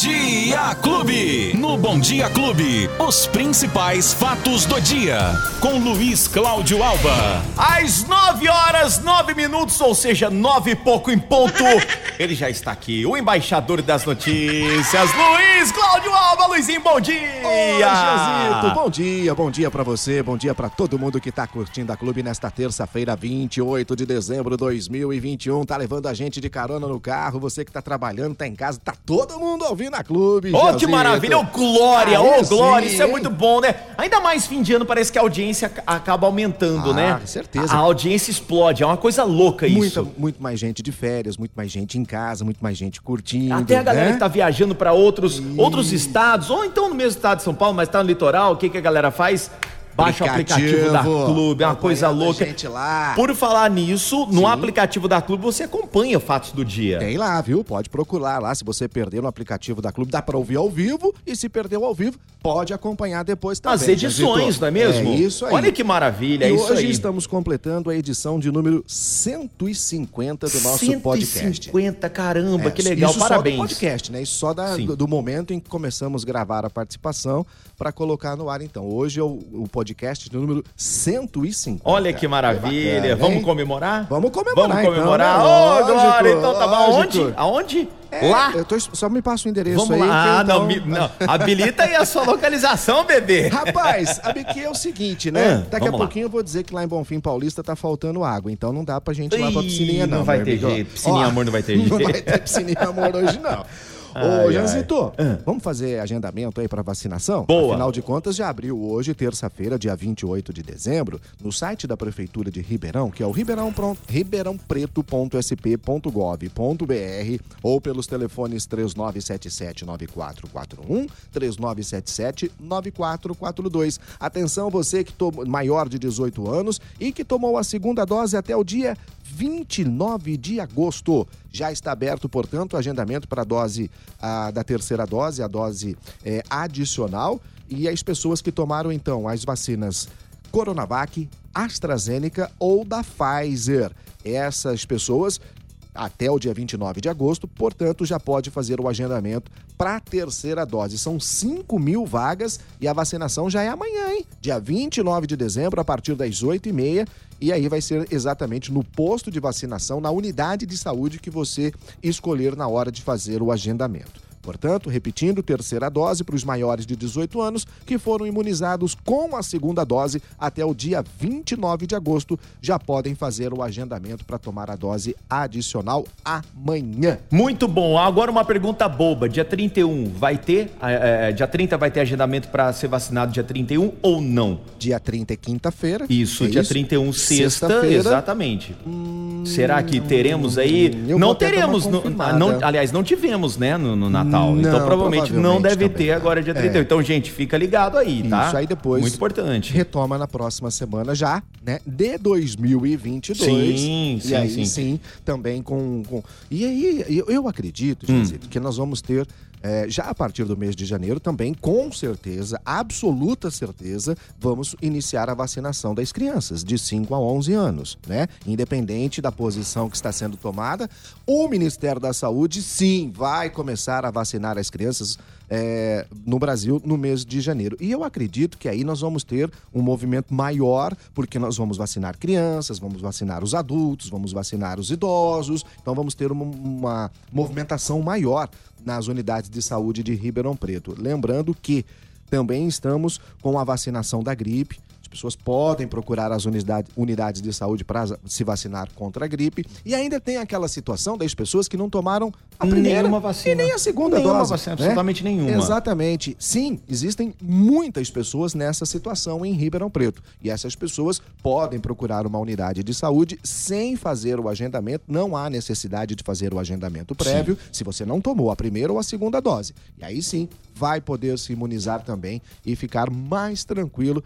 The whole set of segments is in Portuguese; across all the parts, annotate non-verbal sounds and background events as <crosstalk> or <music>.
Dia Clube. No Bom Dia Clube, os principais fatos do dia. Com Luiz Cláudio Alba. Às nove horas, nove minutos, ou seja, nove e pouco em ponto. <laughs> Ele já está aqui, o embaixador das notícias, Luiz Cláudio Alba. Luizinho, bom dia! Oi, bom dia, bom dia pra você, bom dia pra todo mundo que tá curtindo a clube nesta terça-feira, 28 de dezembro de 2021. Tá levando a gente de carona no carro, você que tá trabalhando, tá em casa, tá todo mundo ouvindo a clube. Ô, que maravilha! Ô, Glória! Aí Ô, Glória! sim, Isso é hein? muito bom, né? Ainda mais fim de ano, parece que a audiência ac- acaba aumentando, Ah, né? com certeza. A audiência explode, é uma coisa louca Muita, isso. muito mais gente de férias, muito mais gente em casa, muito mais gente curtindo. Até a galera né? que tá viajando pra outros, outros estados, ou então no mesmo estado de São Paulo, mas tá no litoral, o que, que a galera faz? Baixa o aplicativo da Clube, é uma coisa louca. gente lá. Por falar nisso, no Sim. aplicativo da Clube você acompanha fatos do dia. Tem lá, viu? Pode procurar lá. Se você perder no aplicativo da Clube, dá pra ouvir ao vivo. E se perdeu ao vivo, pode acompanhar depois também. As edições, Jazito. não é mesmo? É isso aí. Olha que maravilha, é e isso hoje aí. estamos completando a edição de número 150 do nosso podcast. 150, caramba, É, que legal, isso parabéns. Só do podcast, né? Isso só da- do, do momento em que começamos a gravar a participação para colocar no ar. Então, hoje é o, o podcast de número 150. Olha que maravilha. bacana, Vamos comemorar? Vamos comemorar, Vamos comemorar. então, Ô, né? Glória, Lógico, então tá bom. lógico. Aonde? Aonde? É, lá? Eu tô, só me passa o endereço Vamos aí. lá. Ah, então- não, me- não. Habilita aí a sua localização, bebê. Rapaz, sabe que é o seguinte, né? Ah, Daqui a lá. pouquinho eu vou dizer que lá em Bonfim Paulista tá faltando água, então não dá pra gente ir lá pra piscininha, não. não vai ter amigo. jeito. Piscininha Ó, amor não vai ter <laughs> Não jeito. vai ter piscininha amor hoje, não. Ai, Ô. Janzito, Ah. vamos fazer agendamento aí pra vacinação? Boa. Afinal de contas, já abriu hoje, terça-feira, dia 28 de dezembro, no site da Prefeitura de Ribeirão, que é o ribeirão ribeirãopreto.sp.gov.br ou pelos telefones 3977-9441, 3977-9442. Atenção você que tomou maior de 18 anos e que tomou a segunda dose até o dia 29 de agosto. Já está aberto, portanto, o agendamento para a dose ah, da terceira dose, a dose eh, adicional, e as pessoas que tomaram, então, as vacinas Coronavac, AstraZeneca ou da Pfizer. Essas pessoas até o dia 29 de agosto, portanto, já pode fazer o agendamento para a terceira dose. São 5 mil vagas e a vacinação já é amanhã? Dia 29 de dezembro, a partir das 8h30. E aí vai ser exatamente no posto de vacinação, na unidade de saúde que você escolher na hora de fazer o agendamento. Portanto, repetindo, terceira dose para os maiores de 18 anos que foram imunizados com a segunda dose até o dia 29 de agosto já podem fazer o agendamento para tomar a dose adicional amanhã. Muito bom. Agora uma pergunta boba. Dia 31 vai ter? é, dia 30 vai ter agendamento para ser vacinado dia 31 ou não? Dia 30 é quinta-feira. Isso, é dia 31, sexta, Sexta-feira. exatamente. Será que teremos aí? eu não teremos, não, aliás, não tivemos, né, no, no Natal. Não, então provavelmente, não provavelmente deve também ter não. agora dia 31. É. Então, gente, fica ligado aí, tá? Isso aí depois. Muito importante. Retoma na próxima semana já, né? De 2022. Sim, e sim, aí sim. sim, também com, com- E aí, eu, eu acredito, Hum. Que nós vamos ter. É, já a partir do mês de janeiro, também, com certeza, absoluta certeza, vamos iniciar a vacinação das crianças de 5 a 11 anos, né? Independente da posição que está sendo tomada, o Ministério da Saúde, sim, vai começar a vacinar as crianças é, no Brasil no mês de janeiro. E eu acredito que aí nós vamos ter um movimento maior, porque nós vamos vacinar crianças, vamos vacinar os adultos, vamos vacinar os idosos, então vamos ter uma, uma movimentação maior nas unidades de saúde de Ribeirão Preto. Lembrando que também estamos com a vacinação da gripe. As pessoas podem procurar as unidade- unidades de saúde para se vacinar contra a gripe. E ainda tem aquela situação das pessoas que não tomaram a primeira Nenhuma vacina. e nem a segunda Nenhuma dose. vacina, né? absolutamente nenhuma. Exatamente. Sim, existem muitas pessoas nessa situação em Ribeirão Preto. E essas pessoas podem procurar uma unidade de saúde sem fazer o agendamento. Não há necessidade de fazer o agendamento prévio se você não tomou a primeira ou a segunda dose. E aí sim, vai poder se imunizar também e ficar mais tranquilo,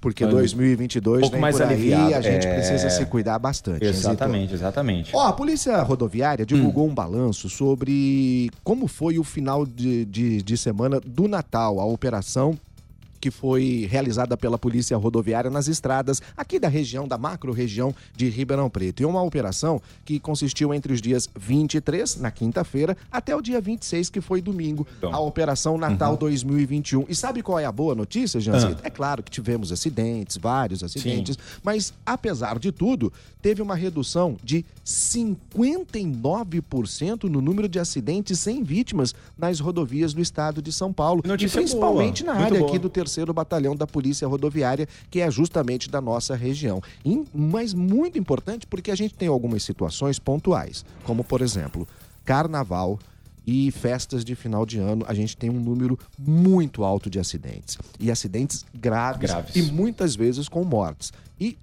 porque Um 2022 pouco vem mais por aí, aliviado. a gente É. precisa se cuidar bastante. Exatamente, exatamente. Ó, a Polícia Rodoviária divulgou Hum. um balanço sobre como foi o final de, de, de semana do Natal, a operação que foi realizada pela Polícia Rodoviária nas estradas aqui da região, da macro-região de Ribeirão Preto. E uma operação que consistiu entre os dias 23, na quinta-feira, até o dia 26, que foi domingo, então. a Operação Natal uhum. 2021. E sabe qual é a boa notícia, Janzito? Ah. É claro que tivemos acidentes, vários acidentes, Sim. mas apesar de tudo, teve uma redução de 59% no número de acidentes sem vítimas nas rodovias do estado de São Paulo. Notícia e principalmente boa. na área aqui do terceiro batalhão da Polícia Rodoviária, que é justamente da nossa região. E, mas muito importante porque a gente tem algumas situações pontuais, como por exemplo, carnaval, e festas de final de ano, a gente tem um número muito alto de acidentes. E acidentes graves, graves. e muitas vezes com mortes. E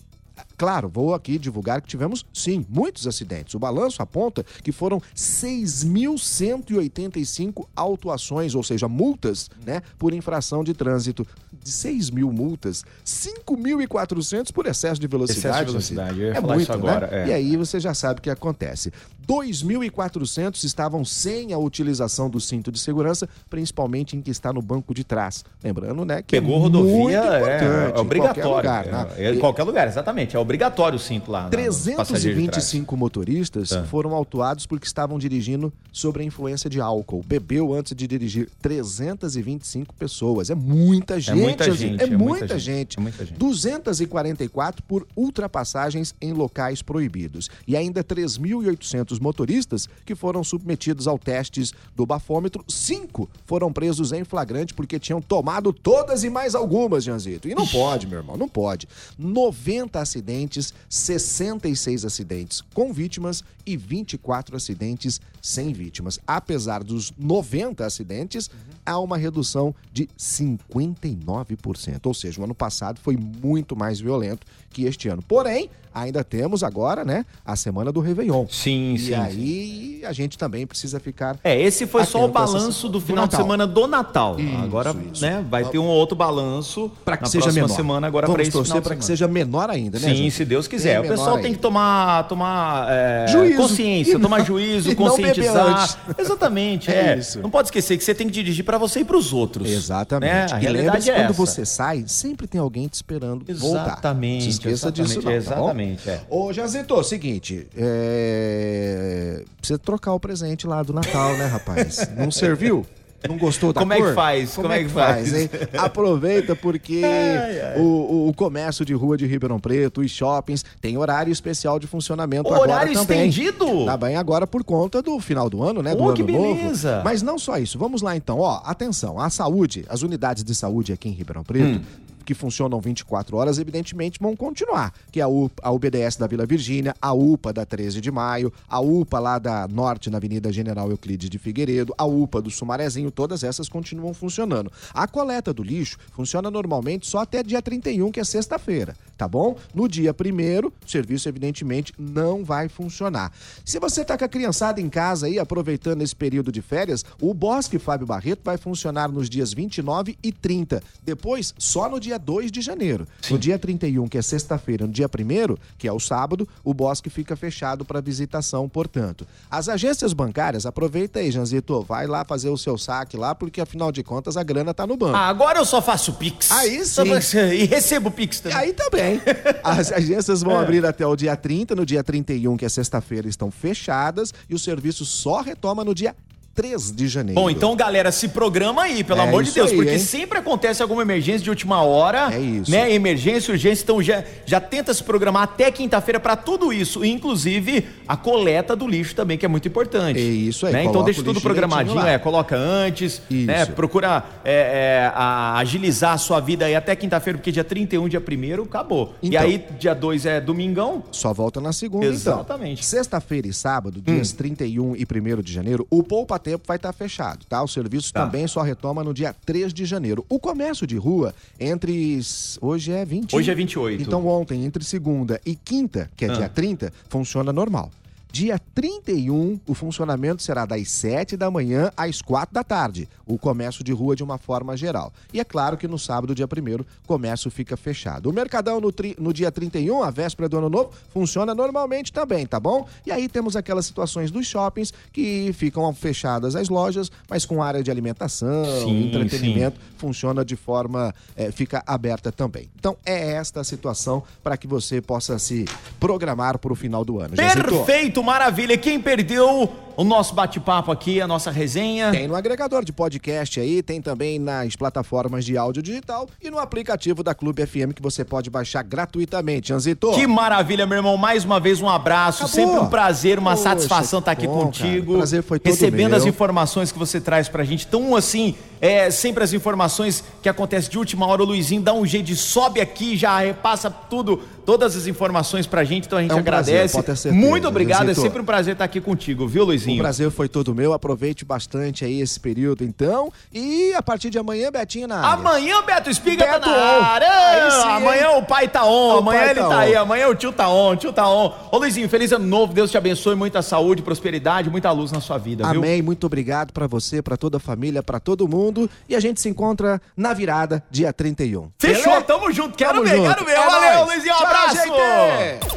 Claro, vou aqui divulgar que tivemos, sim, muitos acidentes. O balanço aponta que foram 6.185 autuações, ou seja, multas, né, por infração de trânsito. De 6 mil multas, 5.400 por excesso de velocidade. Excesso de velocidade, é muito, isso agora. Né? É. E aí você já sabe o que acontece. 2.400 estavam sem a utilização do cinto de segurança, principalmente em que está no banco de trás. Lembrando, né, que Pegou é rodovia, é, é obrigatório. Em qualquer lugar, né? é, em qualquer lugar, exatamente. É obrigatório o cinto lá. 325 motoristas é. foram autuados porque estavam dirigindo sob a influência de álcool. Bebeu antes de dirigir 325 pessoas. É muita gente. É muita gente. É, é, muita, muita gente. gente. É muita gente. 244 por ultrapassagens em locais proibidos. E ainda 3.800 motoristas que foram submetidos ao testes do bafômetro. Cinco foram presos em flagrante porque tinham tomado todas e mais algumas, Janzito. E não pode, meu irmão, não pode. 90 acidentes acidentes, 66 acidentes com vítimas e 24 acidentes sem vítimas. Apesar dos 90 acidentes, há uma redução de 59%. Ou seja, o ano passado foi muito mais violento que este ano. Porém, ainda temos agora, né, a semana do Réveillon. Sim, e sim. E aí sim. a gente também precisa ficar. É, esse foi só o balanço do final do de semana do Natal. Isso, agora, isso. né, vai ter um outro balanço para que seja menor. semana agora para esse torcer para que seja menor ainda, né? Sim, gente? se Deus quiser. o pessoal tem que tomar tomar é, consciência, tomar juízo, conscientizar. <laughs> Exatamente, é. é. Isso. Não pode esquecer que você tem que dirigir para você e para os outros. Exatamente. Né? A realidade é quando essa. você sai, sempre tem alguém te esperando exatamente, voltar. Exatamente. esqueça exatamente, disso não, Exatamente, tá é. Ô, Jazito, seguinte, é... precisa trocar o presente lá do Natal, né, rapaz? Não serviu? <laughs> Não gostou da Como cor? é que faz? Como, Como é, é que faz? faz Aproveita porque <laughs> ai, ai. O, o, comércio de rua de Ribeirão Preto, os shoppings, tem horário especial de funcionamento o agora horário também. estendido? Tá bem agora por conta do final do ano, né? Do oh, ano que beleza. novo. Mas não só isso. Vamos lá então. Ó, atenção. A saúde, as unidades de saúde aqui em Ribeirão Preto, hum que funcionam 24 horas, evidentemente vão continuar, que é a, UPA, a UBDS da Vila Virgínia, a UPA da 13 de Maio, a UPA lá da Norte, na Avenida General Euclides de Figueiredo, a UPA do Sumarezinho, todas essas continuam funcionando. A coleta do lixo funciona normalmente só até dia 31, que é sexta-feira, tá bom? No dia primeiro, o serviço evidentemente não vai funcionar. Se você tá com a criançada em casa aí, aproveitando esse período de férias, o Bosque Fábio Barreto vai funcionar nos dias 29 e 30. Depois, só no dia dia 2 de janeiro. Sim. No dia 31, que é sexta-feira, no dia 1 que é o sábado, o bosque fica fechado para visitação, portanto. As agências bancárias, aproveita aí, Janzito, vai lá fazer o seu saque lá, porque afinal de contas a grana tá no banco. Ah, agora eu só faço Pix. Aí sim. <laughs> E recebo Pix também. Aí também. <laughs> As agências vão é. abrir até o dia 30, no dia 31, que é sexta-feira, estão fechadas e o serviço só retoma no dia 3 de janeiro. Bom, então, galera, se programa aí, pelo é amor de Deus, aí, porque hein? sempre acontece alguma emergência de última hora. É isso. Né? Emergência, urgência, então já, já tenta se programar até quinta-feira para tudo isso, inclusive a coleta do lixo também, que é muito importante. É isso aí. Né? Então deixa tudo programadinho, é, coloca antes, né? Procura é, é, a, agilizar a sua vida aí até quinta-feira, porque dia 31, dia 1 acabou. Então, e aí, dia 2 é domingão. Só volta na segunda, então. Exatamente. então. Sexta-feira e sábado, dias hum. 31 e 1 de janeiro, o Poupa tempo vai estar tá fechado, tá? O serviço tá. também só retoma no dia 3 de janeiro. O comércio de rua, entre. Hoje é 20. Hoje é 28. Então, ontem, entre segunda e quinta, que é ah. dia 30, funciona normal. Dia 31, o funcionamento será das 7 da manhã às 4 da tarde, o comércio de rua de uma forma geral. E é claro que no sábado, dia 1 o comércio fica fechado. O Mercadão no, tri, no dia 31, a véspera do ano novo, funciona normalmente também, tá bom? E aí temos aquelas situações dos shoppings que ficam fechadas as lojas, mas com área de alimentação, sim, entretenimento, sim. funciona de forma, é, fica aberta também. Então é esta a situação para que você possa se programar para o final do ano. Perfeito, maravilha. Quem perdeu o nosso bate-papo aqui, a nossa resenha. Tem no agregador de podcast aí, tem também nas plataformas de áudio digital e no aplicativo da Clube FM que você pode baixar gratuitamente, Anzito. Que maravilha, meu irmão. Mais uma vez um abraço, Acabou. sempre um prazer, uma Poxa, satisfação estar tá aqui bom, contigo. O prazer foi todo Recebendo meu. as informações que você traz pra gente. Tão assim, é, sempre as informações que acontecem de última hora, o Luizinho dá um jeito de sobe aqui, já repassa tudo, todas as informações pra gente, então a gente é um agradece. Prazer, Muito obrigado, é sempre um prazer estar aqui contigo, viu, Luizinho? O prazer foi todo meu, aproveite bastante aí esse período então, e a partir de amanhã, Betinho na área. Amanhã, Beto Espiga tá Beto tá na área! Sim, amanhã o pai tá on, amanhã ele tá, tá aí, amanhã o tio tá on, o tio tá on. Ô Luizinho, feliz ano novo, Deus te abençoe, muita saúde, prosperidade, muita luz na sua vida, viu? Amém, muito obrigado para você, para toda a família, para todo mundo, e a gente se encontra na virada, dia 31. Fechou, Beleza? tamo junto. Quero tamo ver, junto. quero ver. É Valeu, nóis. Luizinho, um abraço.